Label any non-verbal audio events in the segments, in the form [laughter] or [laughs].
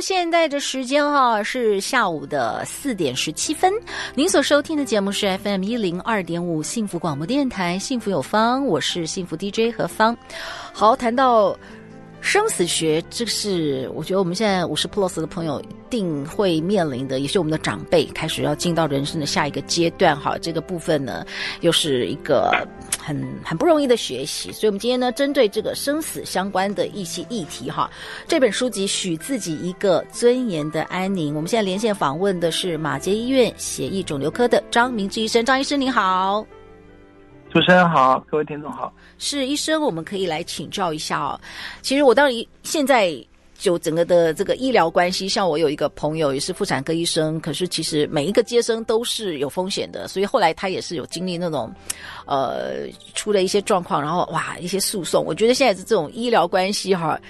现在的时间哈是下午的四点十七分。您所收听的节目是 FM 一零二点五幸福广播电台，幸福有方，我是幸福 DJ 何芳。好，谈到生死学，这是我觉得我们现在五十 plus 的朋友一定会面临的，也是我们的长辈开始要进到人生的下一个阶段。哈，这个部分呢，又是一个。很很不容易的学习，所以我们今天呢，针对这个生死相关的一些议题哈，这本书籍《许自己一个尊严的安宁》，我们现在连线访问的是马杰医院血液肿瘤科的张明志医生，张医生您好，主持人好，各位听众好，是医生，我们可以来请教一下哦。其实我当然现在。就整个的这个医疗关系，像我有一个朋友也是妇产科医生，可是其实每一个接生都是有风险的，所以后来他也是有经历那种，呃，出了一些状况，然后哇，一些诉讼。我觉得现在是这种医疗关系哈，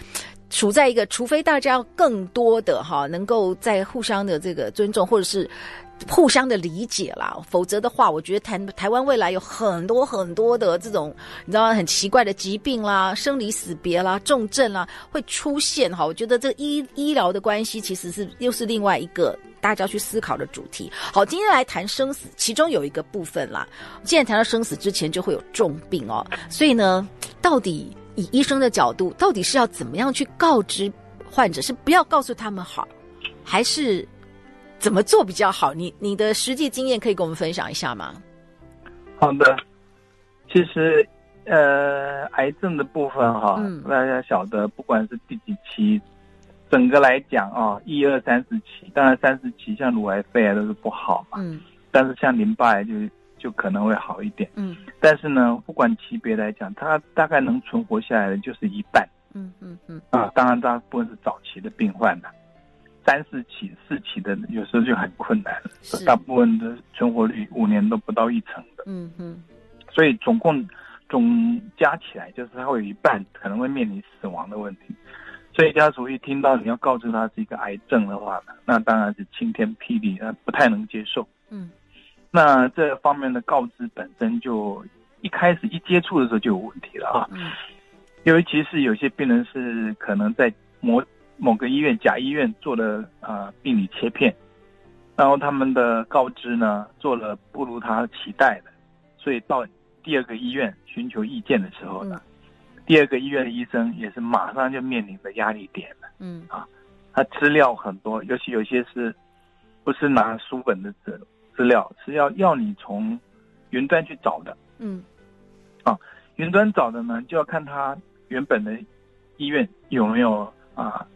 处在一个，除非大家更多的哈，能够在互相的这个尊重，或者是。互相的理解啦，否则的话，我觉得台台湾未来有很多很多的这种你知道很奇怪的疾病啦、生离死别啦、重症啦会出现哈。我觉得这医医疗的关系其实是又是另外一个大家去思考的主题。好，今天来谈生死，其中有一个部分啦。既然谈到生死之前就会有重病哦，所以呢，到底以医生的角度，到底是要怎么样去告知患者，是不要告诉他们好，还是？怎么做比较好？你你的实际经验可以跟我们分享一下吗？好的，其实呃，癌症的部分哈，嗯、大家晓得，不管是第几期，整个来讲啊，一二三四期，当然三四期像乳癌、肺癌都是不好嘛，嗯，但是像淋巴癌就就可能会好一点，嗯，但是呢，不管级别来讲，它大概能存活下来的就是一半，嗯嗯嗯，啊，当然大部分是早期的病患的。三四起、四起的有时候就很困难了，大部分的存活率五年都不到一成的。嗯嗯，所以总共总加起来，就是他会有一半可能会面临死亡的问题。所以家属一听到你要告知他是一个癌症的话，那当然是晴天霹雳，那不太能接受。嗯，那这方面的告知本身就一开始一接触的时候就有问题了啊。嗯，尤其是有些病人是可能在模。某个医院甲医院做了啊、呃、病理切片，然后他们的告知呢做了不如他期待的，所以到第二个医院寻求意见的时候呢，嗯、第二个医院的医生也是马上就面临着压力点了。嗯啊，他资料很多，尤其有些是不是拿书本的资资料，是要要你从云端去找的。嗯啊，云端找的呢，就要看他原本的医院有没有啊。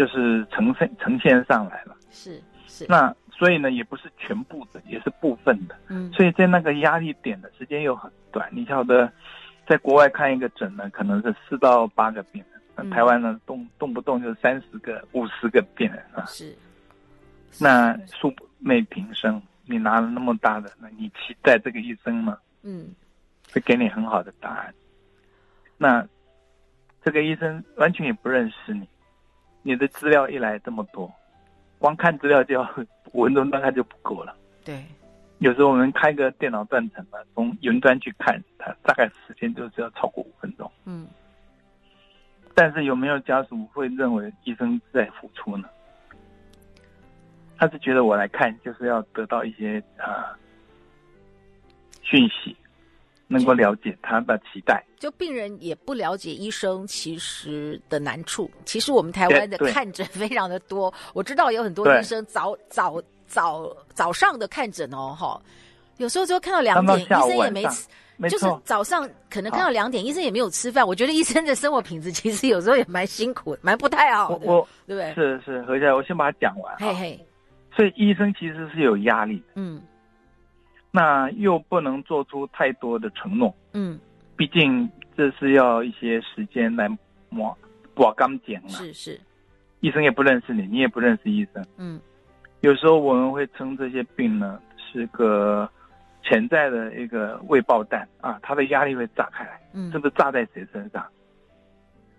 就是呈现呈现上来了，是是，那所以呢，也不是全部的，也是部分的，嗯，所以在那个压力点的时间又很短。你晓得，在国外看一个诊呢，可能是四到八个病人，那台湾呢，动动不动就三十个、五十个病人啊，是，那素昧平生，你拿了那么大的，那你期待这个医生吗？嗯，会给你很好的答案。那这个医生完全也不认识你。你的资料一来这么多，光看资料就要五分钟大概就不够了。对，有时候我们开个电脑断层嘛，从云端去看，它大概时间就是要超过五分钟。嗯，但是有没有家属会认为医生在付出呢？他是觉得我来看就是要得到一些啊讯息。能够了解他的期待，就病人也不了解医生其实的难处。其实我们台湾的看诊非常的多，[laughs] 我知道有很多医生早早早早上的看诊哦，哈，有时候就看到两点，医生也没吃，就是早上可能看到两点，医生也没有吃饭。我觉得医生的生活品质 [laughs] 其实有时候也蛮辛苦，蛮不太好的，我对不对？是是，何下我先把它讲完。嘿嘿，所以医生其实是有压力的，嗯。那又不能做出太多的承诺，嗯，毕竟这是要一些时间来磨刮干净了，是是，医生也不认识你，你也不认识医生。嗯，有时候我们会称这些病呢是个潜在的一个未爆弹啊，它的压力会炸开来，嗯，是不是炸在谁身上？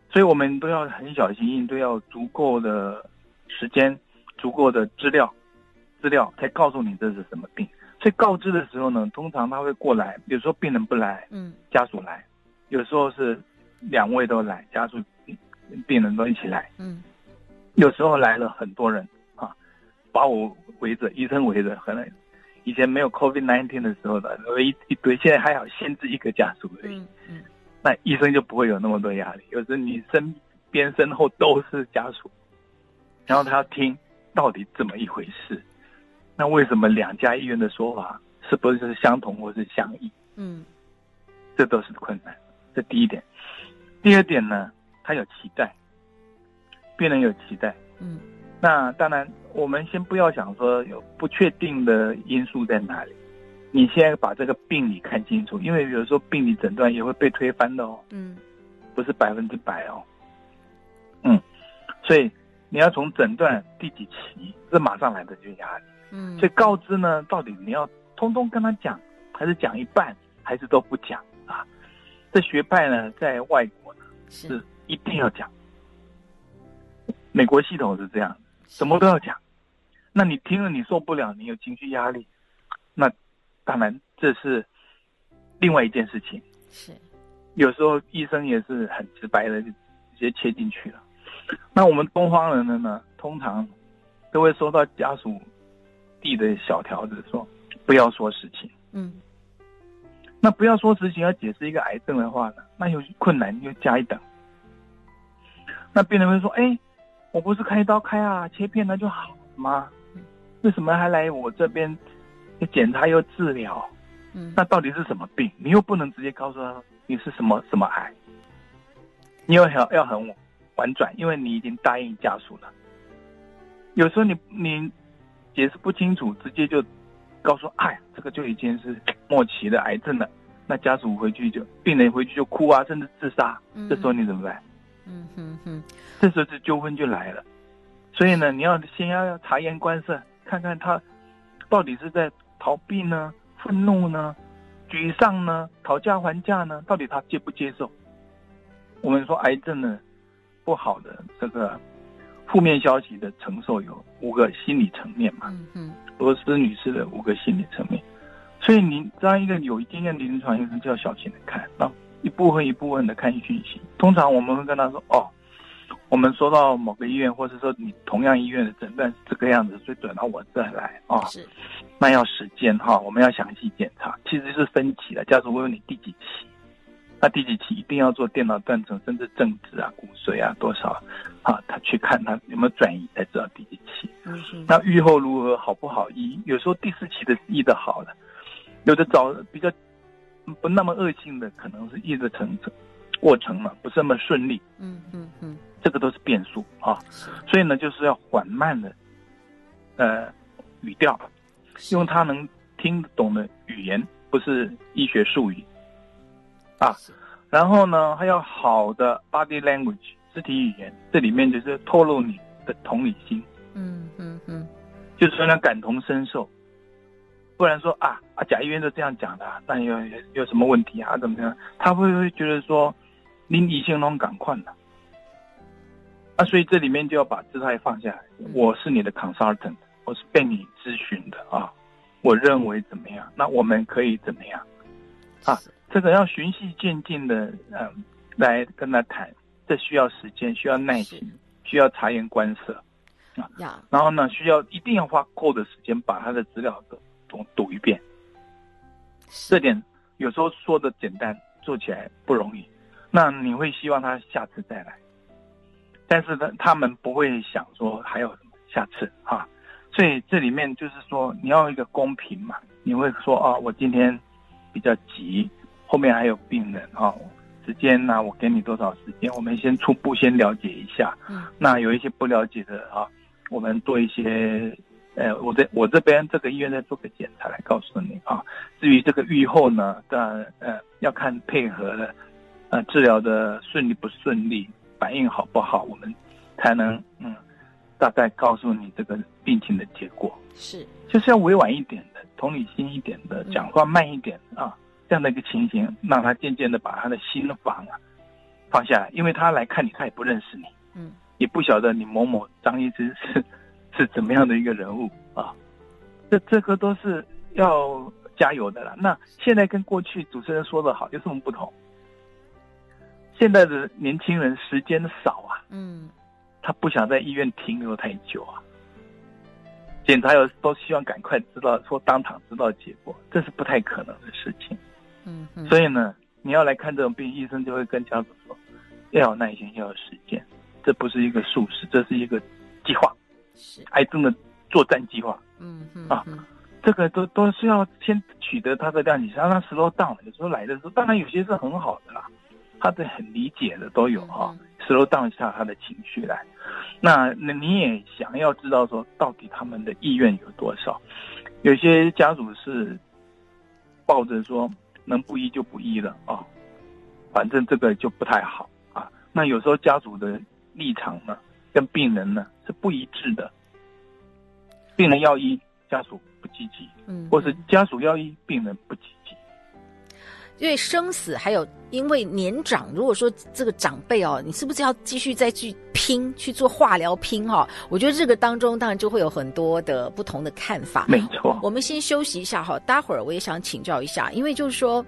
所以我们都要很小心应对，都要足够的时间、足够的资料，资料才告诉你这是什么病。所以告知的时候呢，通常他会过来，有时候病人不来，嗯，家属来，有时候是两位都来，家属、病人都一起来，嗯。有时候来了很多人啊，把我围着，医生围着，可能以前没有 COVID-19 的时候的一一堆，现在还好限制一个家属而已。嗯嗯，那医生就不会有那么多压力。有时候你身边身后都是家属，然后他要听到底怎么一回事，那为什么两家医院的说法是不是相同或是相异？嗯，这都是困难。这第一点，第二点呢，他有期待。病人有期待，嗯，那当然，我们先不要想说有不确定的因素在哪里，你先把这个病理看清楚，因为有时候病理诊断也会被推翻的哦，嗯，不是百分之百哦，嗯，所以你要从诊断第几期，这马上来的就压力，嗯，所以告知呢，到底你要通通跟他讲，还是讲一半，还是都不讲啊？这学派呢，在外国呢是一定要讲。美国系统是这样，什么都要讲，那你听了你受不了，你有情绪压力，那当然这是另外一件事情。是，有时候医生也是很直白的就直接切进去了。那我们东方人的呢，通常都会收到家属递的小条子，说不要说实情。嗯，那不要说实情，要解释一个癌症的话呢，那有困难又加一等。那病人会说，哎。我不是开刀开啊，切片那就好了吗？为什么还来我这边又检查又治疗？嗯，那到底是什么病？你又不能直接告诉他你是什么什么癌，你又要要很婉转，因为你已经答应家属了。有时候你你解释不清楚，直接就告诉哎，这个就已经是末期的癌症了。那家属回去就病人回去就哭啊，甚至自杀。这时候你怎么办？嗯哼哼，这时候这纠纷就来了，所以呢，你要先要察言观色，看看他到底是在逃避呢、愤怒呢、沮丧呢、讨价还价呢，到底他接不接受？我们说癌症呢，不好的这个负面消息的承受有五个心理层面嘛，嗯嗯，罗斯女士的五个心理层面，所以你当一个有经验的临床医生就要小心的看啊。一部分一部分的看讯息，通常我们会跟他说：“哦，我们收到某个医院，或者说你同样医院的诊断是这个样子，所以转到我这来啊。哦”是，那要时间哈，我们要详细检查，其实是分期的。家属会问你第几期，那第几期一定要做电脑断层，甚至正子啊、骨髓啊多少啊，他去看他有没有转移，才知道第几期。嗯。那愈后如何好不好医？有时候第四期的医的好了，有的早比较。不那么恶性的，可能是一个程过程嘛，不是那么顺利。嗯嗯嗯，这个都是变数啊。所以呢，就是要缓慢的，呃，语调，用他能听得懂的语言，不是医学术语啊。然后呢，还要好的 body language 肢体语言，这里面就是透露你的同理心。嗯嗯嗯，就是说呢，感同身受。不然说啊啊，贾医院都这样讲的，那有有有什么问题啊？怎么样？他会不会觉得说，您理性能赶快了？啊，所以这里面就要把姿态放下来。我是你的 consultant，我是被你咨询的啊。我认为怎么样？那我们可以怎么样？啊，这个要循序渐进的，嗯，来跟他谈。这需要时间，需要耐心，需要察言观色啊。然后呢，需要一定要花够的时间把他的资料都。读一遍，这点有时候说的简单，做起来不容易。那你会希望他下次再来，但是呢，他们不会想说还有什么下次啊。所以这里面就是说，你要一个公平嘛。你会说啊，我今天比较急，后面还有病人啊，时间呢，我给你多少时间？我们先初步先了解一下。嗯，那有一些不了解的啊，我们做一些。呃，我这我这边这个医院再做个检查来告诉你啊。至于这个预后呢，当然呃要看配合的，呃治疗的顺利不顺利，反应好不好，我们才能嗯大概告诉你这个病情的结果。是，就是要委婉一点的，同理心一点的，讲话慢一点啊，这样的一个情形，让他渐渐的把他的心房啊放下来，因为他来看你，他也不认识你，嗯，也不晓得你某某张医师是是怎么样的一个人物啊，这这个都是要加油的了。那现在跟过去主持人说的好有什么不同？现在的年轻人时间少啊，嗯，他不想在医院停留太久啊。检查有都希望赶快知道，说当场知道结果，这是不太可能的事情。嗯，嗯，所以呢，你要来看这种病，医生就会跟家属说，要有耐心，要有时间，这不是一个术式，这是一个计划，是癌症的作战计划。嗯嗯啊，这个都都是要先取得他的谅解，让他 slow down。有时候来的时候，当然有些是很好的啦，他的很理解的都有哈，slow down 下他的情绪来。那那你也想要知道说，到底他们的意愿有多少？有些家属是抱着说能不医就不医了啊，反正这个就不太好啊。那有时候家属的立场呢，跟病人呢是不一致的。病人要医，家属不积极，嗯，或是家属要医，病人不积极。因为生死还有。因为年长，如果说这个长辈哦，你是不是要继续再去拼去做化疗拼哈、哦？我觉得这个当中当然就会有很多的不同的看法。没错，我们先休息一下哈，待会儿我也想请教一下，因为就是说。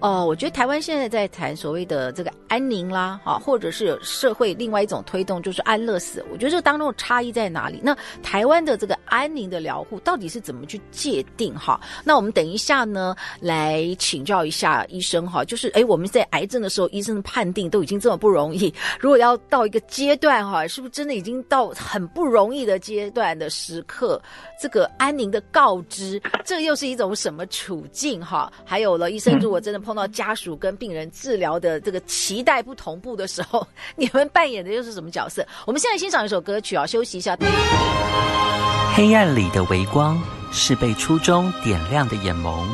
哦，我觉得台湾现在在谈所谓的这个安宁啦，啊，或者是社会另外一种推动就是安乐死。我觉得这当中的差异在哪里？那台湾的这个安宁的疗护到底是怎么去界定？哈，那我们等一下呢来请教一下医生哈。就是哎，我们在癌症的时候，医生的判定都已经这么不容易，如果要到一个阶段哈，是不是真的已经到很不容易的阶段的时刻？这个安宁的告知，这又是一种什么处境？哈，还有了，医生如果真的。碰到家属跟病人治疗的这个期待不同步的时候，你们扮演的又是什么角色？我们现在欣赏一首歌曲啊，休息一下。黑暗里的微光是被初衷点亮的眼眸，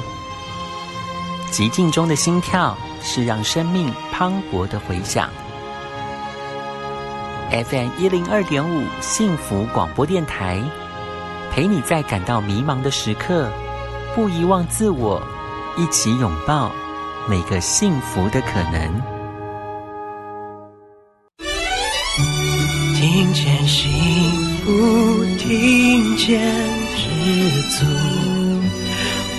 寂静中的心跳是让生命磅礴的回响。FM 一零二点五幸福广播电台，陪你在感到迷茫的时刻，不遗忘自我，一起拥抱。每个幸福的可能，听见幸福，听见知足，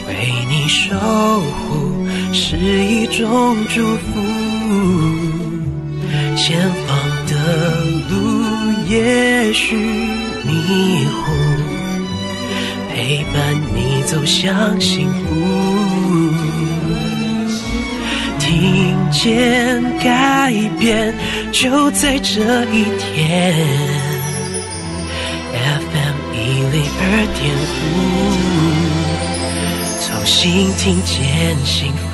为你守护是一种祝福。前方的路也许迷糊，陪伴你走向幸福。听见改变就在这一天，FM 一零二点五，重新听见幸福。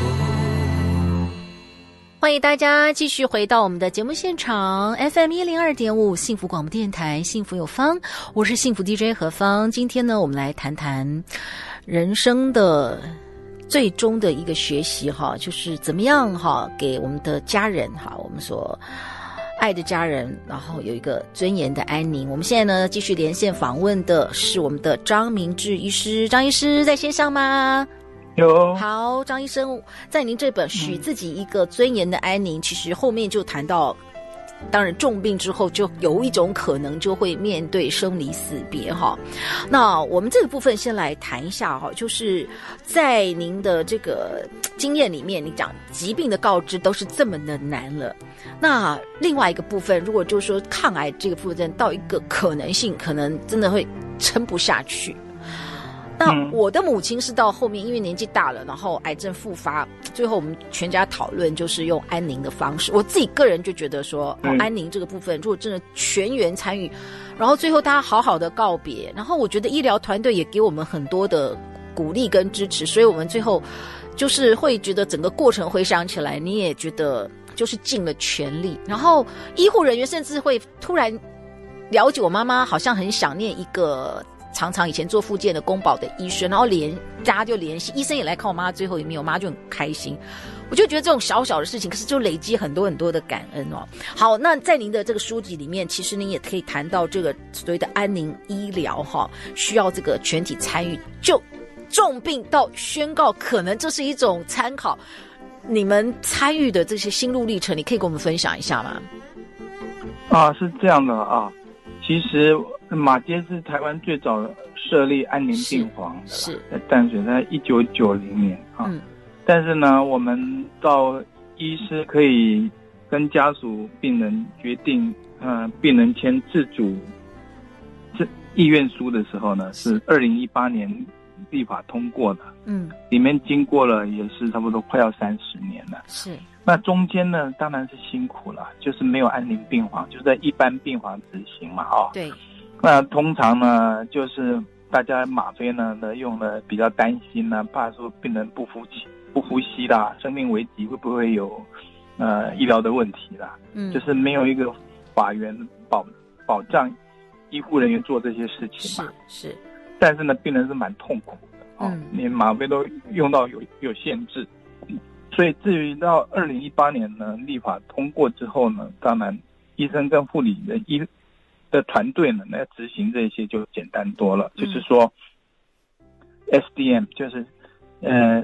欢迎大家继续回到我们的节目现场，FM 一零二点五幸福广播电台，幸福有方，我是幸福 DJ 何芳。今天呢，我们来谈谈人生的。最终的一个学习哈，就是怎么样哈，给我们的家人哈，我们所爱的家人，然后有一个尊严的安宁。我们现在呢，继续连线访问的是我们的张明志医师，张医师在线上吗？有。好，张医生，在您这本《许自己一个尊严的安宁》，嗯，其实后面就谈到。当然，重病之后就有一种可能就会面对生离死别哈。那我们这个部分先来谈一下哈，就是在您的这个经验里面，你讲疾病的告知都是这么的难了。那另外一个部分，如果就是说抗癌这个部分到一个可能性，可能真的会撑不下去。那我的母亲是到后面，因为年纪大了，然后癌症复发，最后我们全家讨论就是用安宁的方式。我自己个人就觉得说，哦，安宁这个部分，如果真的全员参与，然后最后大家好好的告别，然后我觉得医疗团队也给我们很多的鼓励跟支持，所以我们最后就是会觉得整个过程回想起来，你也觉得就是尽了全力。然后医护人员甚至会突然了解我妈妈好像很想念一个。常常以前做复健的公保的医生，然后联大家就联系，医生也来看我妈最后一面，我妈就很开心。我就觉得这种小小的事情，可是就累积很多很多的感恩哦。好，那在您的这个书籍里面，其实您也可以谈到这个所谓的安宁医疗哈，需要这个全体参与，就重病到宣告，可能这是一种参考。你们参与的这些心路历程，你可以跟我们分享一下吗？啊，是这样的啊，其实马街是台湾最早设立安宁病房的，是在淡水，在一九九零年啊。嗯但是呢，我们到医师可以跟家属、病人决定，呃，病人签自主这意愿书的时候呢，是二零一八年立法通过的。嗯，里面经过了也是差不多快要三十年了。是，那中间呢，当然是辛苦了，就是没有安宁病房，就在一般病房执行嘛，哦。对。那通常呢，就是大家吗啡呢，呢用的比较担心呢，怕说病人不服气。不呼吸啦，生命危急会不会有，呃，医疗的问题啦？嗯，就是没有一个法源保保障医护人员做这些事情嘛。是，是。但是呢，病人是蛮痛苦的哦，嗯，连吗啡都用到有有限制，所以至于到二零一八年呢，立法通过之后呢，当然医生跟护理的医的团队呢，来执行这些就简单多了。嗯，就是说，SDM 就是。呃，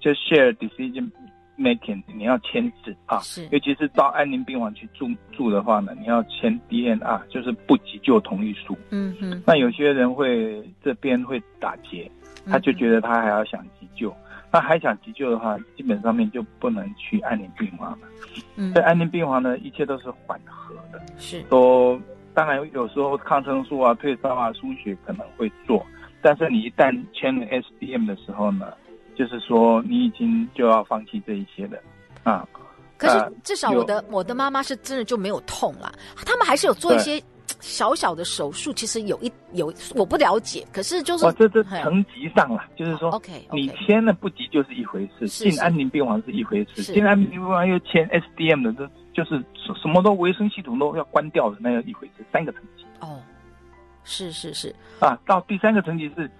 就 share decision making，你要签字啊，是，尤其是到安宁病房去住住的话呢，你要签 DNR，就是不急救同意书。嗯哼，那有些人会这边会打结，他就觉得他还要想急救，嗯、那还想急救的话，基本上面就不能去安宁病房了。嗯，在安宁病房呢，一切都是缓和的，是，都当然有时候抗生素啊、退烧啊、输血可能会做，但是你一旦签了 SDM 的时候呢，就是说，你已经就要放弃这一些了，啊！可是至少我的、呃、我的妈妈是真的就没有痛了，他们还是有做一些小小的手术。其实有一有我不了解，可是就是哦，这这层级上了，就是说，OK，你签了不急就是一回事，进安宁病房是一回事，进安宁病房又签 SDM 的，这就是什什么都维生系统都要关掉的那样一回事，三个层级。哦，是是是啊，到第三个层级是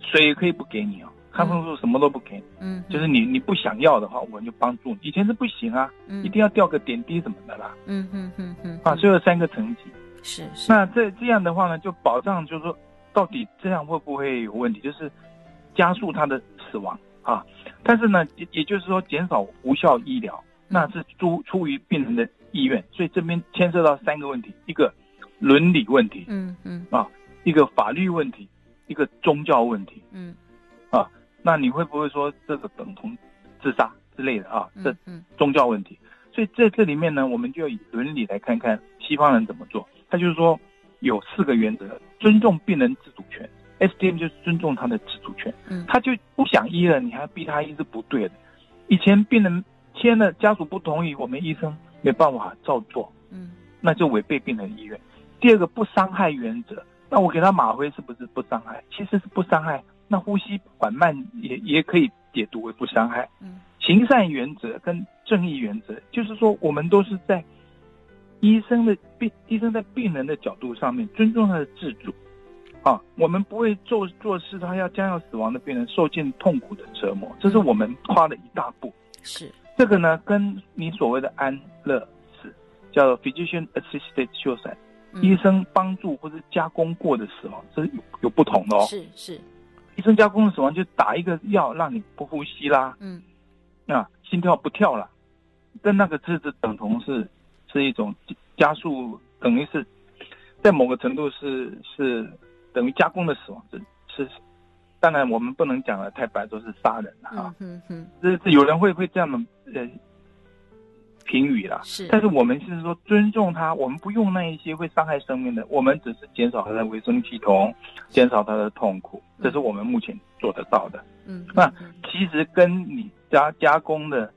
水可以不给你哦。抗生素什么都不给你，嗯，就是你你不想要的话，我们就帮助你。以前是不行啊，嗯，一定要吊个点滴什么的啦，嗯嗯嗯嗯，啊，所以有三个层级，是是。那这这样的话呢，就保障就是说，到底这样会不会有问题？就是加速他的死亡啊。但是呢，也也就是说减少无效医疗，那是出出于病人的意愿。所以这边牵涉到三个问题：一个伦理问题，嗯嗯，啊，一个法律问题，一个宗教问题，嗯啊。那你会不会说这个等同自杀之类的啊？这宗教问题，所以在这里面呢，我们就要以伦理来看看西方人怎么做。他就是说有四个原则：尊重病人自主权，SDM 就是尊重他的自主权。嗯，他就不想医了，你还逼他医是不对的。以前病人签了，家属不同意，我们医生没办法照做。嗯，那就违背病人意愿。第二个不伤害原则，那我给他吗啡是不是不伤害？其实是不伤害。那呼吸缓慢也也可以解读为不伤害。嗯，行善原则跟正义原则，就是说我们都是在医生的病医生在病人的角度上面尊重他的自主，啊，我们不会做做事，他要将要死亡的病人受尽痛苦的折磨，这是我们跨了一大步。是这个呢，跟你所谓的安乐死叫做 physician assisted suicide，嗯，医生帮助或者加工过的死亡，这是有有不同的哦。是是。医生加工的死亡就打一个药让你不呼吸啦，嗯，啊，心跳不跳了，但那个字是等同是是一种加速，等于是在某个程度是是等于加工的死亡，是是，当然我们不能讲的太白，说是杀人啊，嗯嗯，这这有人会会这样的呃。评语啦，是，但是我们是说尊重他，我们不用那一些会伤害生命的，我们只是减少他的维生系统，减少他的痛苦，这是我们目前做得到的。嗯，那其实跟你加加工的，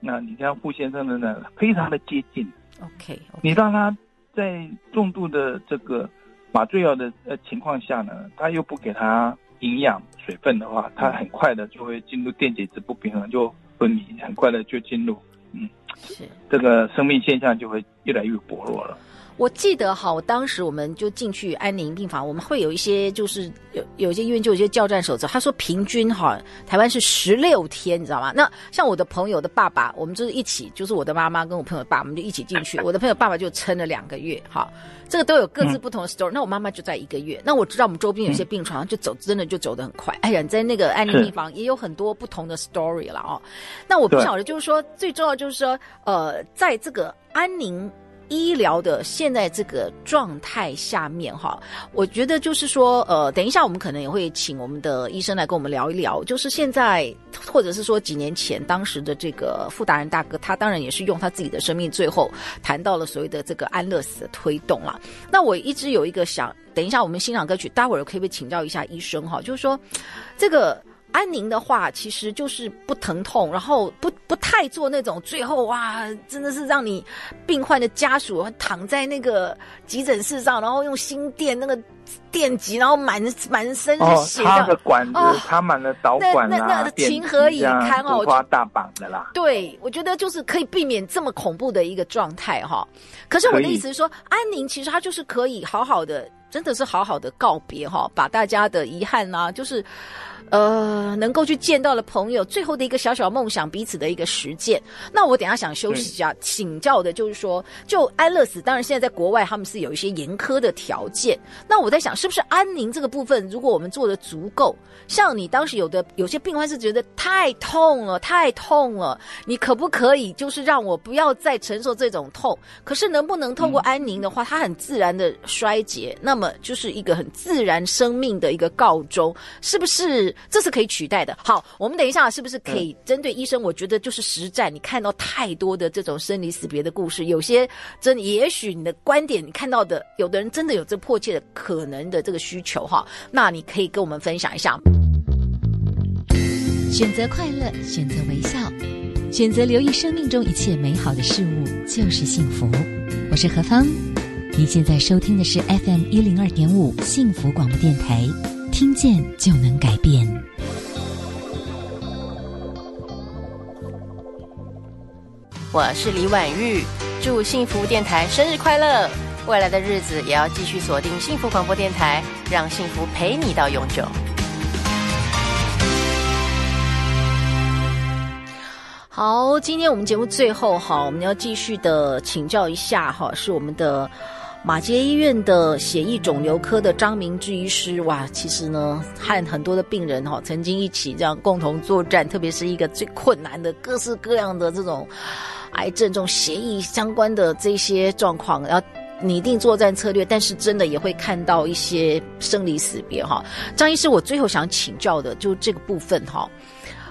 那你像傅先生的呢，非常的接近。OK，, okay. 你让他在重度的这个麻醉药的呃情况下呢，他又不给他营养水分的话，它很快的就会进入电解质不平衡，就昏迷，很快的就进入。嗯，是这个生命现象就会越来越薄弱了。我记得哈，当时我们就进去安宁病房，我们会有一些就是有有一些医院就有一些教战守则，他说平均哈，台湾是十六天，你知道吗？那像我的朋友的爸爸，我们就是一起，就是我的妈妈跟我朋友的爸，我们就一起进去。我的朋友爸爸就撑了两个月，哈，这个都有各自不同的 story。那我妈妈就在一个月。那我知道我们周边有些病床就走，真的就走得很快。哎呀，在那个安宁病房也有很多不同的 story 了哦。那我不晓得，就是说最重要就是说，呃，在这个安宁。医疗的现在这个状态下面哈，我觉得就是说，呃，等一下我们可能也会请我们的医生来跟我们聊一聊，就是现在或者是说几年前当时的这个傅达仁大哥，他当然也是用他自己的生命最后谈到了所谓的这个安乐死的推动了。那我一直有一个想，等一下我们欣赏歌曲，待会儿可不可以请教一下医生哈，就是说这个。安宁的话，其实就是不疼痛，然后不不太做那种最后哇，真的是让你病患的家属躺在那个急诊室上，然后用心电那个电击，然后满满身是血，插个管子，插满了导管啊，那那情何以堪哦，五花大绑的啦。对，我觉得就是可以避免这么恐怖的一个状态哈。可是我的意思是说，安宁其实它就是可以好好的，真的是好好的告别哈，把大家的遗憾啊，就是。呃，能够去见到的朋友，最后的一个小小梦想，彼此的一个实践。那我等一下想休息一下，嗯、请教的就是说，就安乐死，当然现在在国外他们是有一些严苛的条件。那我在想，是不是安宁这个部分，如果我们做的足够，像你当时有的有些病患是觉得太痛了，太痛了，你可不可以就是让我不要再承受这种痛？可是能不能透过安宁的话，它很自然的 [laughs] 衰竭，那么就是一个很自然生命的一个告终，是不是？这是可以取代的。好，我们等一下是不是可以针对医生？我觉得就是实战，你看到太多的这种生离死别的故事，有些真，也许你的观点，你看到的，有的人真的有这迫切的可能的这个需求哈。那你可以跟我们分享一下。选择快乐，选择微笑，选择留意生命中一切美好的事物，就是幸福。我是何芳，您现在收听的是 FM 一零二点五幸福广播电台。听见就能改变。我是李婉玉，祝幸福电台生日快乐！未来的日子也要继续锁定幸福广播电台，让幸福陪你到永久。好，今天我们节目最后哈，我们要继续的请教一下哈，是我们的。马偕医院的血液肿瘤科的张明志医师，哇，其实呢，和很多的病人哈，曾经一起这样共同作战，特别是一个最困难的各式各样的这种癌症、这种血液相关的这些状况，要拟定作战策略，但是真的也会看到一些生离死别哈。张医师，我最后想请教的就这个部分哈，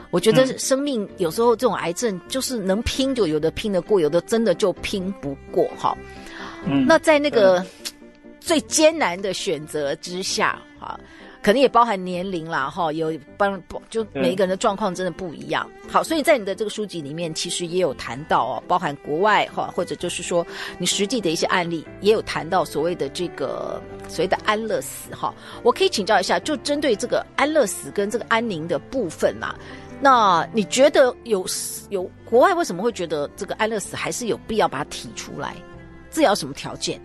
我觉得生命有时候这种癌症就是能拼就有的拼得过，有的真的就拼不过哈。嗯，那在那个最艰难的选择之下，哈，可能也包含年龄啦，哈，有帮就每一个人的状况真的不一样。好，所以在你的这个书籍里面，其实也有谈到哦，包含国外哈，或者就是说你实际的一些案例，也有谈到所谓的这个所谓的安乐死哈。我可以请教一下，就针对这个安乐死跟这个安宁的部分呐，那你觉得有有国外为什么会觉得这个安乐死还是有必要把它提出来？这要什么条件？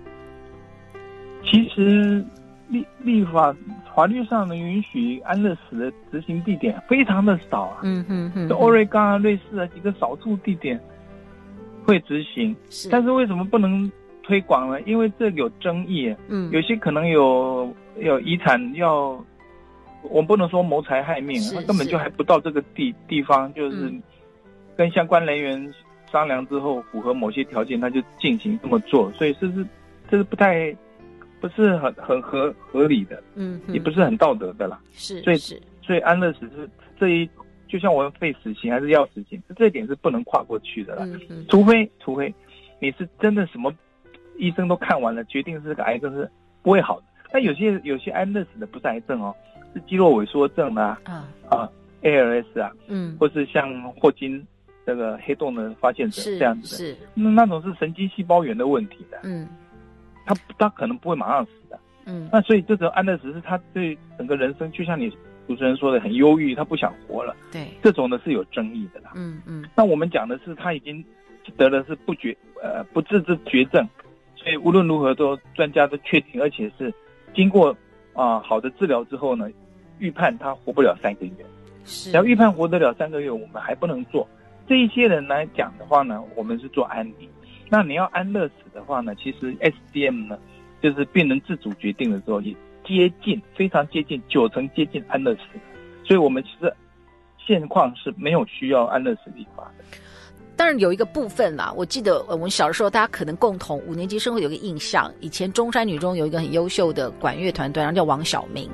其实立立法法律上能允许安乐死的执行地点非常的少啊。嗯哼哼，就奥瑞冈啊、瑞士啊几个少数地点会执行，是但是为什么不能推广呢？因为这有争议。嗯，有些可能有有遗产要，我们不能说谋财害命，他根本就还不到这个地地方，就是跟相关人员。商量之后符合某些条件，他就进行这么做，所以这是这是不太不是很很合合理的，嗯，也不是很道德的啦。是，所以是所以安乐死是这一，就像我们废死刑还是要死刑，这一点是不能跨过去的啦。除非除非你是真的什么医生都看完了，决定是这个癌症是不会好的。但有些有些安乐死的不是癌症哦，是肌肉萎缩症啊，啊啊 ALS 啊，嗯，或是像霍金。这个黑洞的发现者这样子的，是。那那种是神经细胞源的问题的，嗯，他他可能不会马上死的，嗯，那所以这种安乐死是他对整个人生，就像你主持人说的很忧郁，他不想活了，对，这种呢是有争议的啦，嗯嗯，那我们讲的是他已经得的是不绝呃不治之绝症，所以无论如何都专家都确定，而且是经过啊、呃、好的治疗之后呢，预判他活不了三个月。是，只要预判活得了三个月，我们还不能做。这一些人来讲的话呢，我们是做安宁。那你要安乐死的话呢，其实 SDM 呢，就是病人自主决定的时候，也接近非常接近九成接近安乐死。所以我们其实现况是没有需要安乐死立法的。当然有一个部分啦，我记得我们小的时候，大家可能共同五年级生活有个印象，以前中山女中有一个很优秀的管乐团队，然后叫王晓明。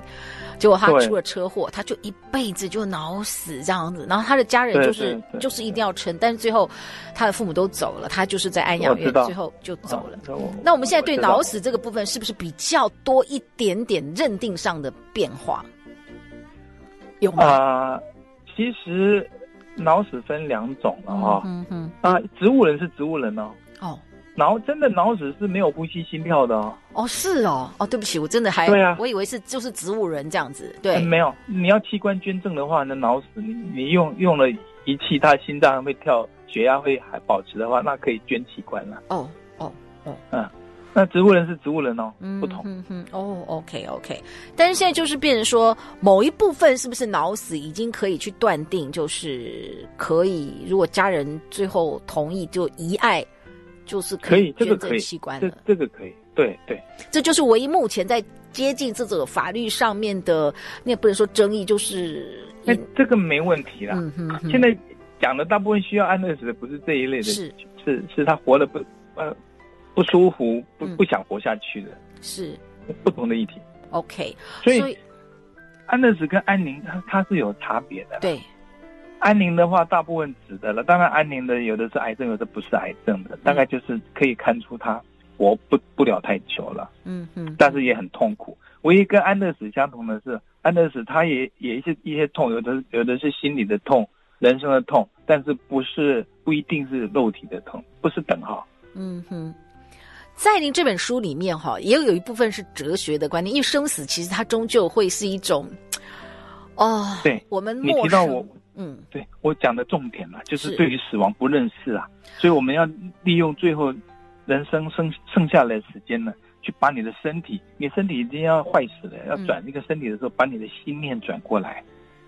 结果他出了车祸，他就一辈子就脑死这样子，然后他的家人就是就是一定要撑，但是最后他的父母都走了，他就是在安养院，最后就走了。那我们现在对脑死这个部分是不是比较多一点点认定上的变化？有吗？其实脑死分两种了哈，嗯嗯啊，植物人是植物人哦。哦。脑真的脑死是没有呼吸心跳的哦。哦，是哦，哦，对不起，我真的还对啊，我以为是就是植物人这样子。对，嗯、没有，你要器官捐赠的话，那脑死你你用用了仪器，他心脏会跳，血压会还保持的话，那可以捐器官了。哦哦哦，嗯，那植物人是植物人哦，嗯、不同。嗯嗯哦，OK OK，但是现在就是变成说，某一部分是不是脑死已经可以去断定，就是可以，如果家人最后同意，就遗爱。就是可以捐赠器官的，这个可以，对对，这就是唯一目前在接近这个法律上面的，你也不能说争议，就是那这个没问题啦。嗯哼，现在讲的大部分需要安乐死的不是这一类的，是。是是他活的不呃不舒服，不不想活下去的，是。不同的议题。OK，所以安乐死跟安宁它它是有差别的，对。安宁的话，大部分指的了。当然，安宁的有的是癌症，有的不是癌症的。大概就是可以看出他活不不了太久了。嗯嗯。但是也很痛苦。唯一跟安乐死相同的是，安乐死他也也一些一些痛，有的有的是心理的痛，人生的痛，但是不是不一定是肉体的痛，不是等号。嗯哼。在您这本书里面哈，也有有一部分是哲学的观念，因为生死其实它终究会是一种，哦，对，我们你提到我。嗯，对我讲的重点嘛，就是对于死亡不认识啊，所以我们要利用最后人生剩剩下来的时间呢，去把你的身体，你身体已经要坏死了，要转这个身体的时候，把你的心念转过来。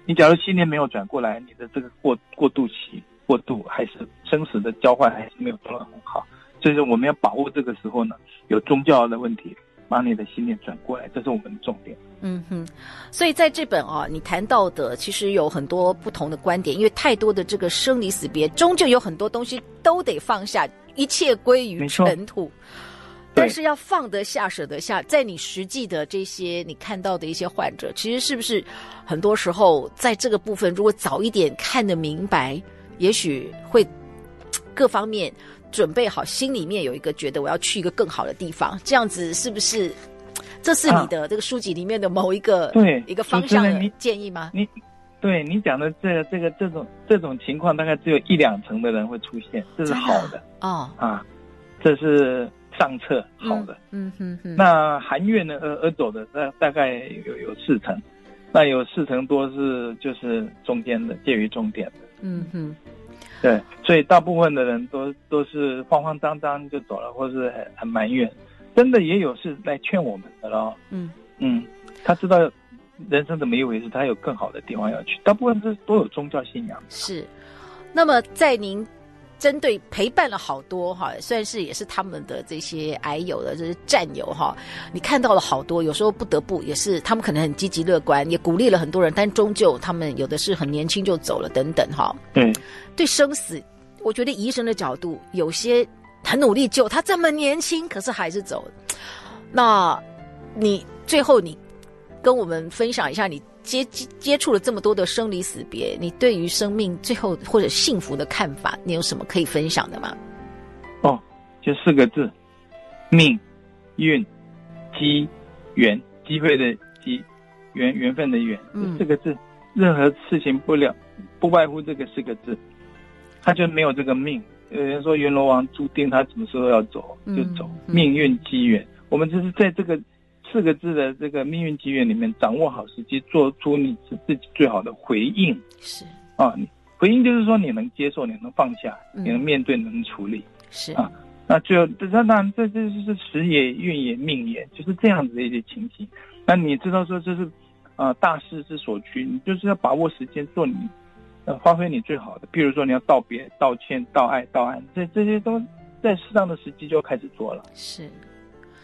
你假如心念没有转过来，你的这个过过渡期过渡还是生死的交换还是没有做得很好，所以说我们要把握这个时候呢，有宗教的问题。把你的心念转过来，这是我们的重点。嗯哼，所以在这本啊，你谈到的其实有很多不同的观点，因为太多的这个生离死别，终究有很多东西都得放下，一切归于尘土。但是要放得下、舍得下，在你实际的这些你看到的一些患者，其实是不是很多时候在这个部分，如果早一点看得明白，也许会各方面。准备好，心里面有一个觉得我要去一个更好的地方，这样子是不是？这是你的这个书籍里面的某一个对一个方向的建议吗？你对你讲的这个、这个这种这种情况，大概只有一两成的人会出现，这是好的哦啊，这是上策好的，嗯嗯嗯。那含月呢而而走的大大概有有四成，那有四成多是就是中间的，介于中点的，嗯哼。对，所以大部分的人都都是慌慌张张就走了，或是很很埋怨。真的也有是来劝我们的了。嗯嗯，他知道人生怎么一回事，他有更好的地方要去。大部分是都有宗教信仰。是，那么在您。针对陪伴了好多哈，算是也是他们的这些癌友的这些战友哈，你看到了好多，有时候不得不也是他们可能很积极乐观，也鼓励了很多人，但终究他们有的是很年轻就走了等等哈。嗯，对生死，我觉得医生的角度有些很努力救他这么年轻，可是还是走了。那你最后你跟我们分享一下你。接接触了这么多的生离死别，你对于生命最后或者幸福的看法，你有什么可以分享的吗？哦，就四个字：命、运、机、缘。机会的机，缘缘分的缘。这四个字，任何事情不了，不外乎这个四个字。他就没有这个命。有人说阎罗王注定他什么时候要走就走，嗯、命运机缘。我们就是在这个。四个字的这个命运机缘里面，掌握好时机，做出你自己最好的回应。是啊，回应就是说你能接受，你能放下，嗯、你能面对，能处理。是啊，那就这当然这这就是时也运也命也，就是这样子的一些情形。那你知道说这是，呃，大势之所趋，你就是要把握时间做你，呃，发挥你最好的。比如说你要道别、道歉、道爱、道安，这这些都在适当的时机就要开始做了，是，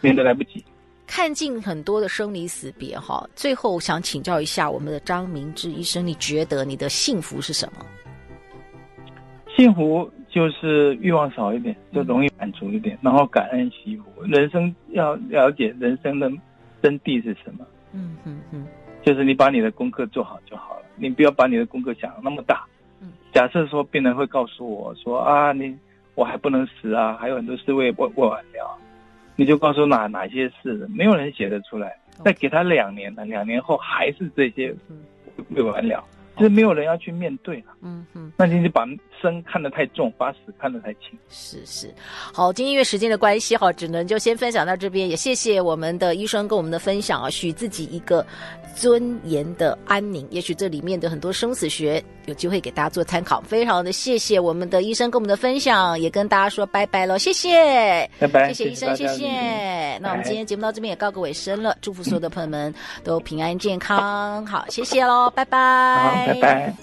免得来不及。看尽很多的生离死别哈，最后想请教一下我们的张明志医生，你觉得你的幸福是什么？幸福就是欲望少一点，就容易满足一点，嗯、然后感恩惜福。人生要了解人生的真谛是什么？嗯嗯嗯，就是你把你的功课做好就好了，你不要把你的功课想那么大。嗯，假设说病人会告诉我说啊，你我还不能死啊，还有很多事未未未完了，你就告诉哪哪些事，没有人写得出来。再给他两年了，两年后还是这些未完了。就是没有人要去面对了，嗯哼，那你就把生看得太重，把死看得太轻。是是，好，今天因为时间的关系，哈，只能就先分享到这边。也谢谢我们的医生跟我们的分享啊，许自己一个尊严的安宁，也许这里面的很多生死学有机会给大家做参考。非常的谢谢我们的医生跟我们的分享，也跟大家说拜拜喽，谢谢，拜拜，谢谢医生，谢谢。那我们今天节目到这边也告个尾声了，祝福所有的朋友们都平安健康，好，谢谢喽，拜拜，好，拜拜。